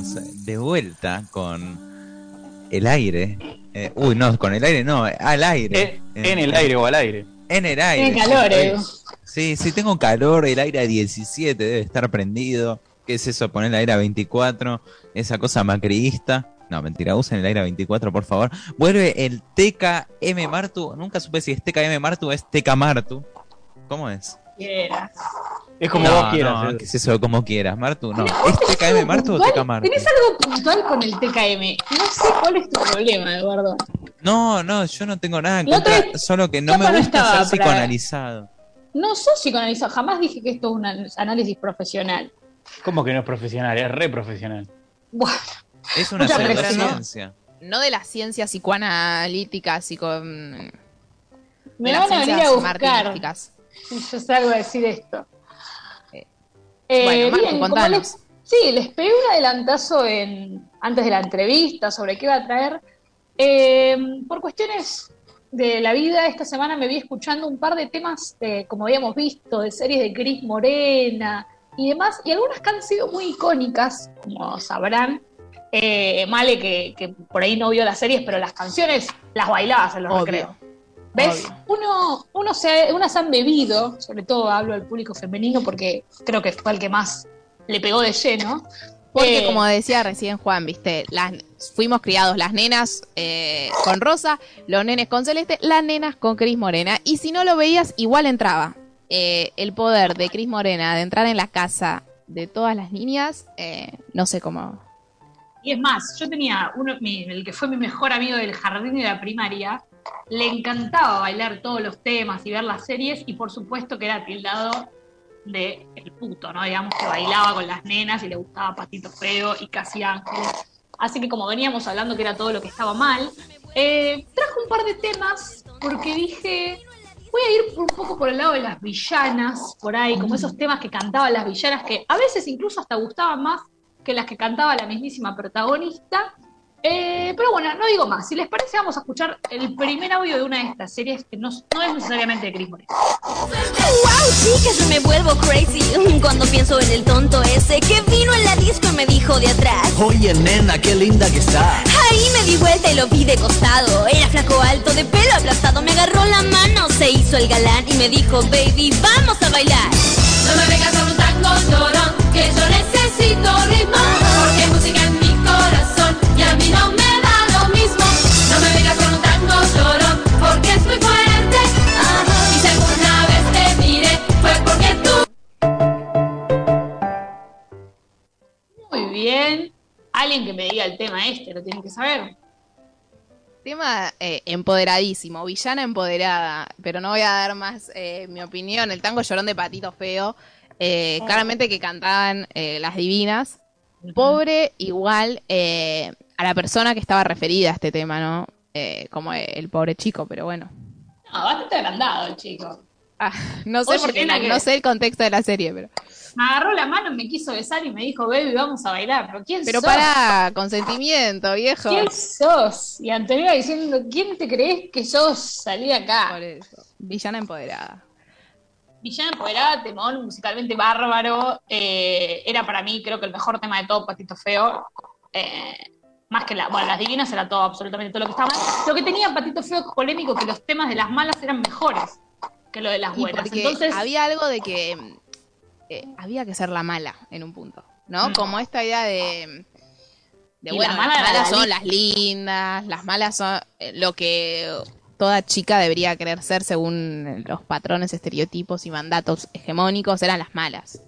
estamos de vuelta con el aire. Eh, uy, no, con el aire no, al aire. Eh, en el aire o al aire. En el aire. Tiene calor, sí, Edu. Sí, sí, tengo calor, el aire a 17 debe estar prendido. ¿Qué es eso? Poner el aire a 24, esa cosa macriista. No, mentira, usen el aire a 24, por favor. Vuelve el TKM Martu. Nunca supe si es TKM Martu o es TK Martu. ¿Cómo es? Quieras. Es como no, vos quieras. No, Edu. ¿qué es eso? Como quieras, Martu. No, ¿Tenés- ¿es TKM Martu o? TK Martu? ¿Tenés algo puntual con el TKM? No sé cuál es tu problema, Eduardo. No, no, yo no tengo nada en contra, solo que no me gusta ser psicoanalizado. No sos psicoanalizado. Jamás dije que esto es un an- análisis profesional. ¿Cómo que no es profesional? Es re profesional. Bueno, Es una pseudociencia. No de la ciencia psicoanalítica, psico... mm, me las van a venir a ciencias buscar. Si yo salgo a decir esto. Eh, Eh, bueno, Marco, bien, contanos. les- sí, les pegué un adelantazo en, antes de la entrevista sobre qué va a traer. Eh, por cuestiones de la vida, esta semana me vi escuchando un par de temas, eh, como habíamos visto, de series de Cris Morena y demás, y algunas que han sido muy icónicas, como sabrán. Eh, Male, que, que por ahí no vio las series, pero las canciones las bailabas en los Obvio. recreos. ¿Ves? Uno, uno se, unas han bebido, sobre todo hablo del público femenino porque creo que fue el que más le pegó de lleno. Porque Eh, como decía recién Juan, viste, las, fuimos criados las nenas eh, con Rosa, los nenes con Celeste, las nenas con Cris Morena. Y si no lo veías, igual entraba. Eh, el poder de Cris Morena de entrar en la casa de todas las niñas, no sé cómo. Y es más, yo tenía uno, mi- el que fue mi mejor amigo del jardín y de la primaria, le encantaba bailar todos los temas y ver las series, y por supuesto que era tildado de el puto, ¿no? Digamos que bailaba con las nenas y le gustaba Patito Feo y Casi Ángeles. Así que como veníamos hablando que era todo lo que estaba mal, eh, traje un par de temas porque dije, voy a ir un poco por el lado de las villanas, por ahí, como esos temas que cantaban las villanas, que a veces incluso hasta gustaban más que las que cantaba la mismísima protagonista. Eh, pero bueno, no digo más. Si les parece, vamos a escuchar el primer audio de una de estas series que no, no es necesariamente de Chris Morena. Wow, chicas, yo me vuelvo crazy cuando pienso en el tonto ese que vino en la disco y me dijo de atrás. Oye, nena, qué linda que está. Ahí me di vuelta y lo vi de costado. Era flaco alto, de pelo aplastado. Me agarró la mano, se hizo el galán y me dijo, baby, vamos a bailar. No me vengas con un tango llorón, que yo necesito ritmo, porque música en Alguien que me diga el tema este, lo tienen que saber. Tema eh, empoderadísimo, villana empoderada, pero no voy a dar más eh, mi opinión. El tango llorón de Patito Feo, eh, claramente que cantaban eh, las divinas. Pobre igual eh, a la persona que estaba referida a este tema, ¿no? Eh, como el pobre chico, pero bueno. No, bastante agrandado el chico. Ah, no sé Oye, porque no, que- no sé el contexto de la serie, pero. Me agarró la mano, me quiso besar y me dijo, baby, vamos a bailar. Pero ¿quién Pero sos? para consentimiento, viejo. ¿Quién sos? Y Antonio diciendo, ¿quién te crees que sos? Salí acá. Por eso. Villana empoderada. Villana Empoderada, temón musicalmente bárbaro. eh, era para mí, creo que el mejor tema de todo, Patito Feo. Eh, más que la. Bueno, las divinas era todo, absolutamente todo lo que estaba mal. Lo que tenía Patito Feo es polémico que los temas de las malas eran mejores que lo de las buenas. Entonces, había algo de que eh, había que ser la mala en un punto, ¿no? Mm. Como esta idea de, de Y bueno, la mala las malas la son las lindas, las malas son eh, lo que toda chica debería querer ser según los patrones, estereotipos y mandatos hegemónicos, eran las malas.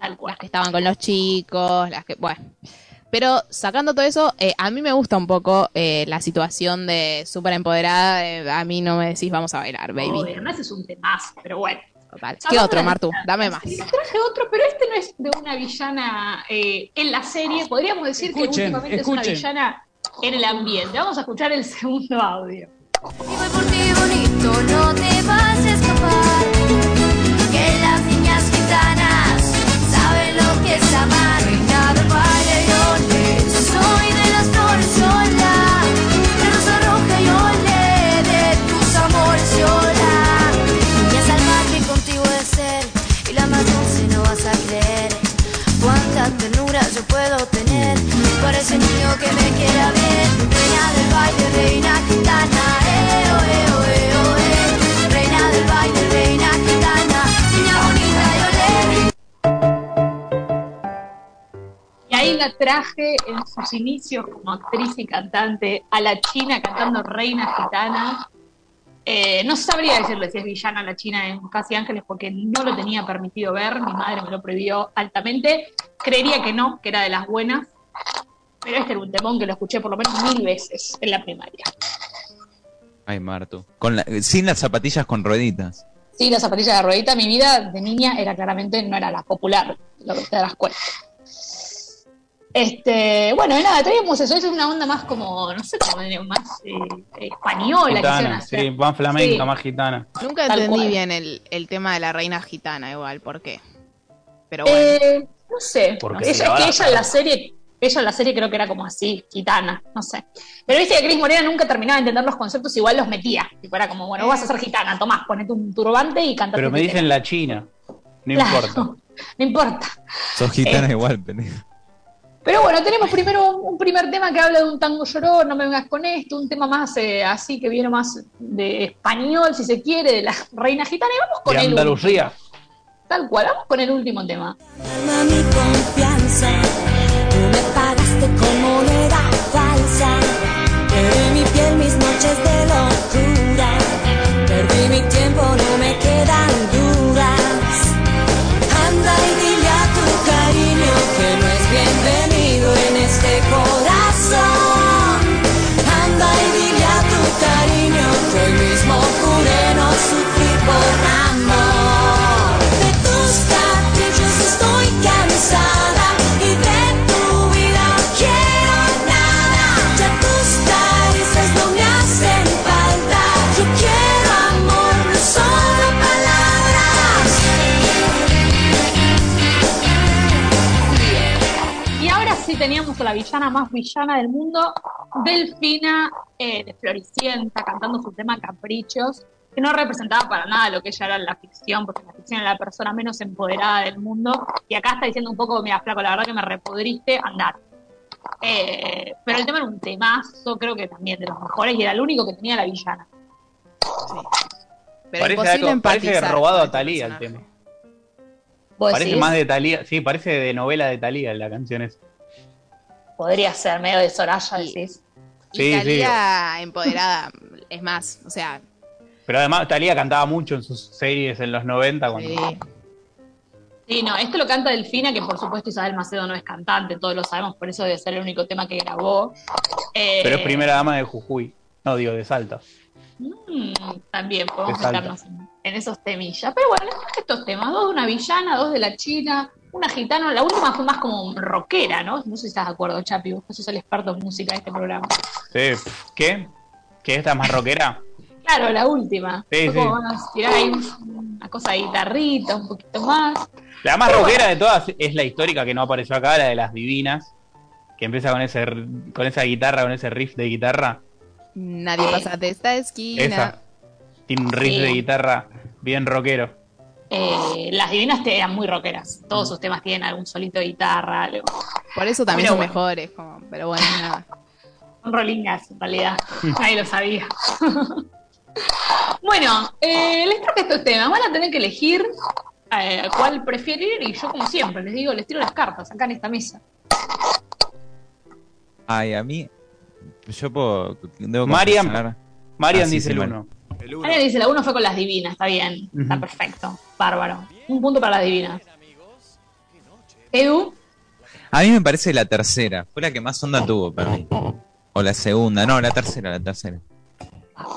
tal cual. Las que estaban con los chicos, las que, bueno. Pero sacando todo eso, eh, a mí me gusta un poco eh, la situación de súper empoderada. de, a mí no me decís vamos a bailar, baby. Obvio, no, ese es un temazo, pero bueno. Total. ¿Qué otro, de- Martu? Dame más. Traje otro, pero este no es de una villana eh, en la serie. Podríamos decir Escuchen, que últimamente es una villana en el ambiente. Vamos a escuchar el segundo audio. Y voy por ti bonito, no te vas la traje en sus inicios como actriz y cantante a la China cantando Reina Gitana. Eh, no sabría decirle si es villana la China en Casi Ángeles porque no lo tenía permitido ver, mi madre me lo prohibió altamente. Creería que no, que era de las buenas, pero este era un temón que lo escuché por lo menos mil veces en la primaria. Ay. Con la- sin las zapatillas con rueditas. Sí, la zapatilla de ruedita, mi vida de niña era claramente, no era la popular, lo que te das cuenta. Este, bueno, nada, traíamos eso, eso es una onda más como, no sé, como más eh, española que Gitana, hacer. sí, más flamenca, Sí. más gitana. Nunca Tal entendí cual. bien el, el tema de la reina gitana, igual, ¿por qué? Pero bueno. Eh, no sé, Porque ella, se es que ella en la serie, ella en la serie creo que era como así, gitana, no sé. Pero viste que Cris Morena nunca terminaba de entender los conceptos, igual los metía. Tipo, era como, bueno, vos vas a ser gitana, tomás, ponete un turbante y cantate Pero me dicen la China. No importa. No importa. Sos gitana Eh. igual, pendejo. Pero bueno, tenemos primero un, un primer tema que habla de un tango llorón, no me vengas con esto, un tema más eh, así que viene más de español, si se quiere, de la reina gitana. Y vamos con De el Andalucía. último. Tal cual, vamos con el último tema. Mi confianza, tú me pagaste falsa. Perdí mi piel, mis noches de locura. Perdí mi tiempo, Teníamos a la villana más villana del mundo, Delfina eh, de Floricienta, cantando su tema Caprichos, que no representaba para nada lo que ella era en la ficción, porque en la ficción era la persona menos empoderada del mundo. Y acá está diciendo un poco, mira, flaco, la verdad que me repudriste, andar. Eh, pero el tema era un temazo, creo que también de los mejores, y era el único que tenía la villana. Pero Parece, imposible algo, parece empatizar robado a este Talía el personaje. tema. ¿Vos Parece decís? más de Talía. Sí, parece de novela de Talía la canción esa. Podría ser medio de Soraya, Y- decís. Y Sí, sí. Talía empoderada, es más, o sea, Pero además Talía cantaba mucho en sus series en los 90 cuando... sí. Sí, no, esto lo canta Delfina, que por supuesto Isabel Macedo no es cantante, todos lo sabemos, por eso debe ser el único tema que grabó. Eh, Pero es primera dama de Jujuy. No, digo, de Salta. mm, también podemos meternos en, en esos temillas. Pero bueno, estos temas, dos de una villana, dos de la China, una gitana, la última fue más como rockera, ¿no? No sé si estás de acuerdo, Chapi, vos sos el experto en música de este programa. Sí, ¿Qué? ¿Que esta es más rockera? Claro, la última. Sí, Fue sí. como vamos a tirar ahí un- una cosa de guitarrita, un poquito más. La más Pero rockera de todas es la histórica que no apareció acá, la de las divinas. Que empieza con ese con esa guitarra, con ese riff de guitarra. nadie pasa de esta esquina. Esa. Tiene un riff Sí. de guitarra bien rockero. Eh, las divinas te eran muy rockeras. Todos sus temas tienen algún solito de guitarra, algo. Por eso también Pero son bueno. mejores, como, pero bueno, nada. Son rolingas, en realidad. Nadie lo sabía. bueno, eh, les traje estos temas. Van a tener que elegir eh, cuál prefieren y yo, como siempre, les digo, les tiro las cartas acá en esta mesa. Ay, a mí. Yo puedo. Debo Marian Ah, sí, dice sí, el uno. Ana dice, la uno fue con las divinas, está bien, está perfecto, bárbaro. Un punto para las divinas. Edu, A mí me parece la tercera. Fue la que más onda tuvo para mí. O la segunda. No, la tercera, la tercera.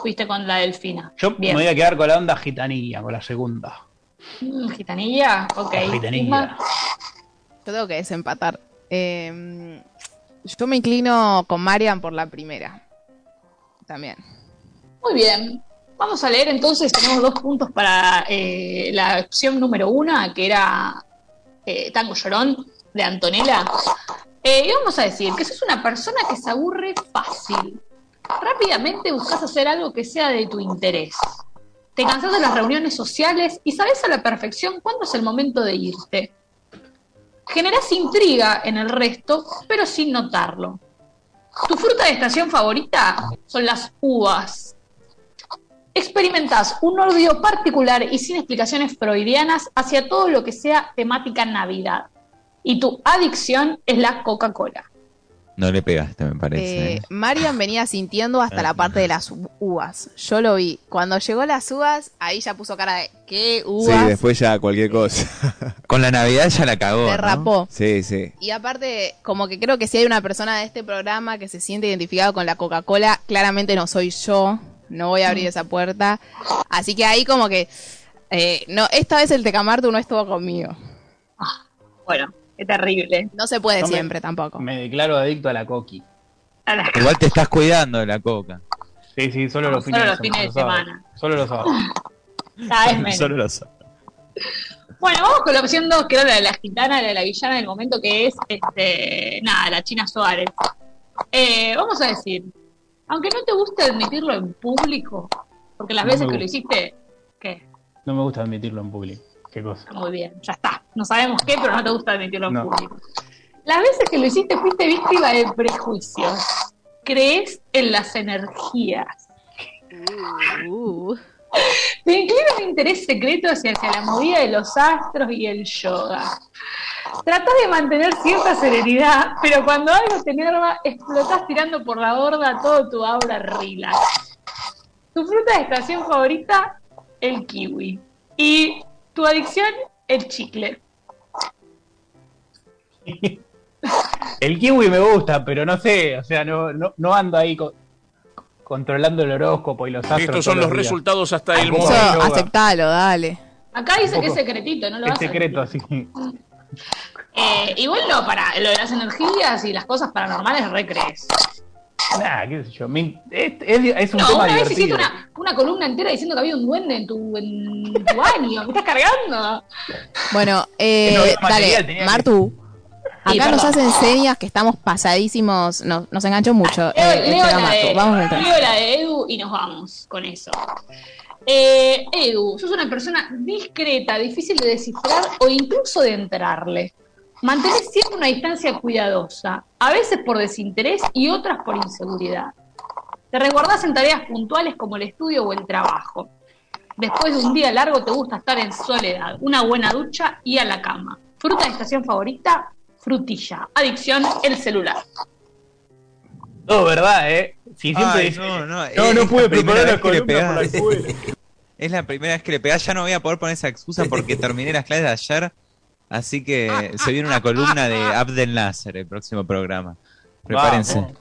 fuiste con la delfina. Yo Bien. me voy a quedar con la onda gitanilla, con la segunda. Mm, gitanilla, ok. La gitanilla. Yo tengo que desempatar. Eh, yo me inclino con Marian por la primera. También. Muy bien. Vamos a leer entonces, tenemos dos puntos para eh, la opción número una, que era eh, Tango Llorón, de Antonella. Eh, y vamos a decir que sos una persona que se aburre fácil. Rápidamente buscas hacer algo que sea de tu interés. Te cansas de las reuniones sociales y sabes a la perfección cuándo es el momento de irte. Generas intriga en el resto, pero sin notarlo. Tu fruta de estación favorita son las uvas. Experimentás un odio particular y sin explicaciones freudianas hacia todo lo que sea temática Navidad. Y tu adicción es la Coca-Cola. No le pegaste, me parece. Eh, Marian venía sintiendo hasta la parte de las uvas. Yo lo vi. Cuando llegó las uvas, ahí ya puso cara de ¿qué Sí, uvas? después ya cualquier cosa. Con la Navidad ya la cagó. ¿no? Derrapó. Sí, sí. Y aparte, como que creo que si hay una persona de este programa que se siente identificado con la Coca-Cola, claramente no soy yo. No voy a abrir esa puerta. Así que ahí como que... eh, no, esta vez el Tecamartu no estuvo conmigo. Bueno, qué terrible. No se puede me- siempre tampoco. Me declaro adicto a la coqui. A la- Igual te estás cuidando de la coca. Sí, sí, solo los Solo fines, los fines de sábados. semana. Solo los sábados. Cada vez menos. Solo lo sabe. Bueno, vamos con la opción 2, que era la de la gitana, la de la villana del momento, que es, este, nada, la China Suárez. Eh, vamos a decir, aunque no te guste admitirlo en público, porque las No veces que lo hiciste, ¿qué? No me gusta admitirlo en público. Qué cosa. Muy bien, ya está. No sabemos qué, pero no te gusta admitirlo en No. público. Las veces que lo hiciste fuiste víctima de prejuicios. Crees en las energías. Uh, Te inclina un interés secreto hacia, hacia la movida de los astros y el yoga. Tratás de mantener cierta serenidad, pero cuando algo te enerva, explotás tirando por la borda todo tu aura relax. Tu fruta de estación favorita, el kiwi. Y tu adicción, el chicle. El kiwi me gusta, pero no sé, o sea, no, no, no ando ahí co- controlando el horóscopo y los astros. Estos son los días. resultados hasta el momento. aceptalo, dale. Acá dice que es secretito, no lo Es vas a secreto, así que. Eh, igual no, para lo de las energías y las cosas paranormales recrees. Nada, qué sé yo. es, es- es un No, tema una vez hiciste divertido. una, una columna entera diciendo que había un duende en tu, en tu baño. ¿Me estás cargando? Bueno, eh, No había material, dale, tenía que- Martu. Sí, Acá nos perdón. hacen señas que estamos pasadísimos. Nos, nos enganchó mucho. Leo, eh, el leo tema la Martu. de, Vamos tema. leo la de Edu y nos vamos con eso. Eh, Edu, sos una persona discreta, difícil de descifrar o incluso de entrarle. Mantenés siempre una distancia cuidadosa, a veces por desinterés y otras por inseguridad. Te resguardás en tareas puntuales como el estudio o el trabajo. Después de un día largo te gusta estar en soledad, una buena ducha y a la cama. Fruta de estación favorita, frutilla. Adicción, el celular. No, verdad, ¿eh? Si siempre Ay, dice, no, no, no, es no la pude primera preparar la vez que le columna por la pegás. escuela. Es la primera vez que le pegás. Ya no voy a poder poner esa excusa porque terminé las clases de ayer. Así que se viene una columna de Abdel Nasser el próximo programa. Prepárense. Vamos.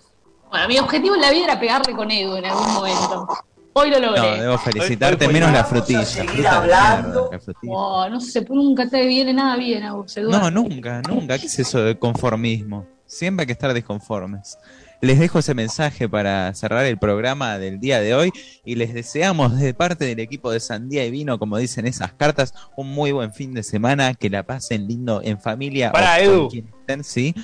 Bueno, mi objetivo en la vida era pegarle con Edu en algún momento. Hoy lo No, logré. debo felicitarte Hoy- hoy menos la frutilla. fruta hablando. mierda, la frutilla. Oh, no sé, nunca te viene nada bien a vos, Eduardo. No, nunca, nunca. ¿Qué es eso de conformismo? Siempre hay que estar desconformes. Les dejo ese mensaje para cerrar el programa del día de hoy y les deseamos de parte del equipo de Sandía y Vino, como dicen esas cartas, un muy buen fin de semana, que la pasen lindo en familia. Pará, o Edu. estén, sí.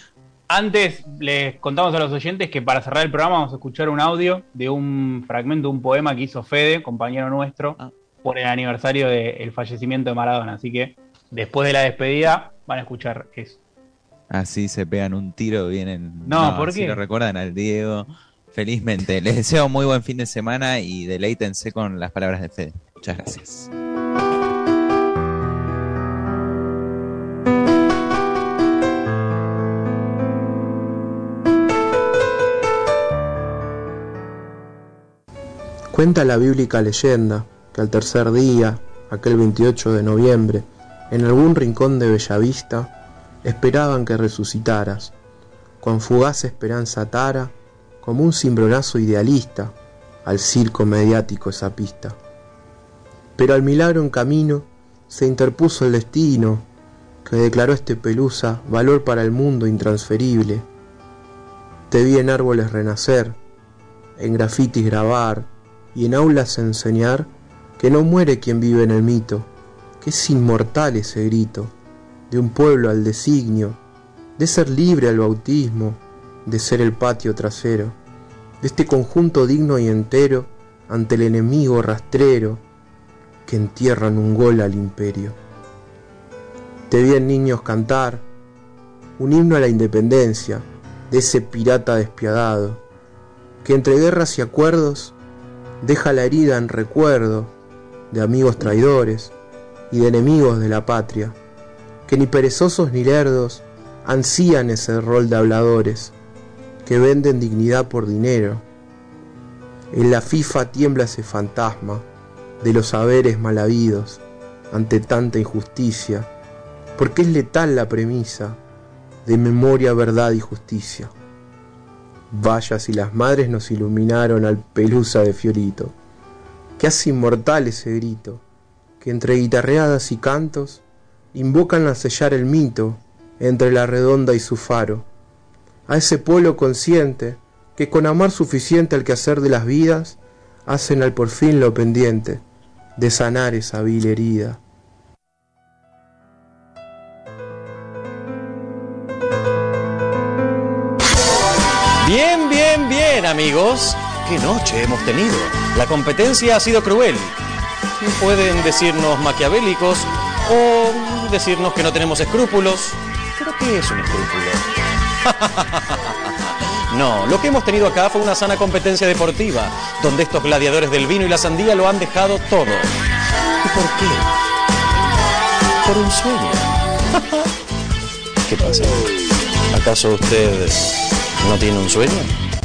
Antes les contamos a los oyentes que para cerrar el programa vamos a escuchar un audio de un fragmento de un poema que hizo Fede, compañero nuestro, Ah. por el aniversario del fallecimiento de Maradona. Así que después de la despedida van a escuchar eso. Así se pegan un tiro, vienen. No, ¿por así qué? lo recuerdan al Diego. Felizmente. Les deseo muy buen fin de semana y deleítense con las palabras de Fede. Muchas gracias. Cuenta la bíblica leyenda que al tercer día, aquel 28 de noviembre, en algún rincón de Bellavista, esperaban que resucitaras, con fugaz esperanza atara, como un cimbronazo idealista, al circo mediático esa pista. Pero al milagro en camino se interpuso el destino, que declaró este pelusa valor para el mundo intransferible. Te vi en árboles renacer, en grafitis grabar, y en aulas enseñar que no muere quien vive en el mito, que es inmortal ese grito, de un pueblo al designio, de ser libre al bautismo, de ser el patio trasero, de este conjunto digno y entero ante el enemigo rastrero que entierran un gol al imperio. Te vi en niños cantar un himno a la independencia, de ese pirata despiadado, que entre guerras y acuerdos deja la herida en recuerdo de amigos traidores y de enemigos de la patria, que ni perezosos ni lerdos ansían ese rol de habladores, que venden dignidad por dinero. En la FIFA tiembla ese fantasma de los saberes mal habidos ante tanta injusticia, porque es letal la premisa de memoria, verdad y justicia. Vaya si las madres nos iluminaron al pelusa de Fiorito, que hace inmortal ese grito, que entre guitarreadas y cantos invocan a sellar el mito entre la redonda y su faro, a ese pueblo consciente que con amar suficiente al quehacer de las vidas hacen al por fin lo pendiente de sanar esa vil herida. Bien, bien, bien, amigos. ¿Qué noche hemos tenido? La competencia ha sido cruel. Pueden decirnos maquiavélicos o decirnos que no tenemos escrúpulos. ¿Pero qué es un escrúpulo? No, lo que hemos tenido acá fue una sana competencia deportiva, donde estos gladiadores del vino y la sandía lo han dejado todo. ¿Y por qué? Por un sueño. ¿Qué pasa? ¿Acaso usted no tiene un sueño?